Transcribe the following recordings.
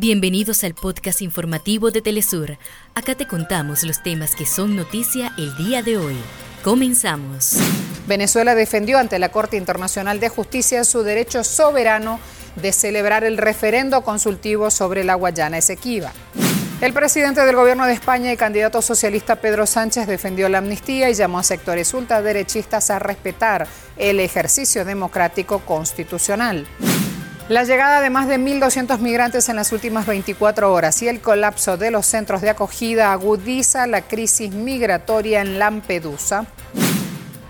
Bienvenidos al podcast informativo de Telesur. Acá te contamos los temas que son noticia el día de hoy. Comenzamos. Venezuela defendió ante la Corte Internacional de Justicia su derecho soberano de celebrar el referendo consultivo sobre la Guayana Esequiba. El presidente del gobierno de España y candidato socialista Pedro Sánchez defendió la amnistía y llamó a sectores ultraderechistas a respetar el ejercicio democrático constitucional. La llegada de más de 1.200 migrantes en las últimas 24 horas y el colapso de los centros de acogida agudiza la crisis migratoria en Lampedusa.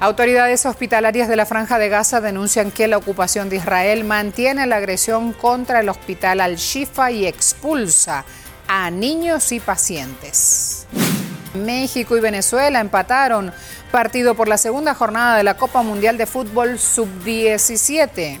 Autoridades hospitalarias de la Franja de Gaza denuncian que la ocupación de Israel mantiene la agresión contra el hospital Al-Shifa y expulsa a niños y pacientes. México y Venezuela empataron partido por la segunda jornada de la Copa Mundial de Fútbol Sub-17.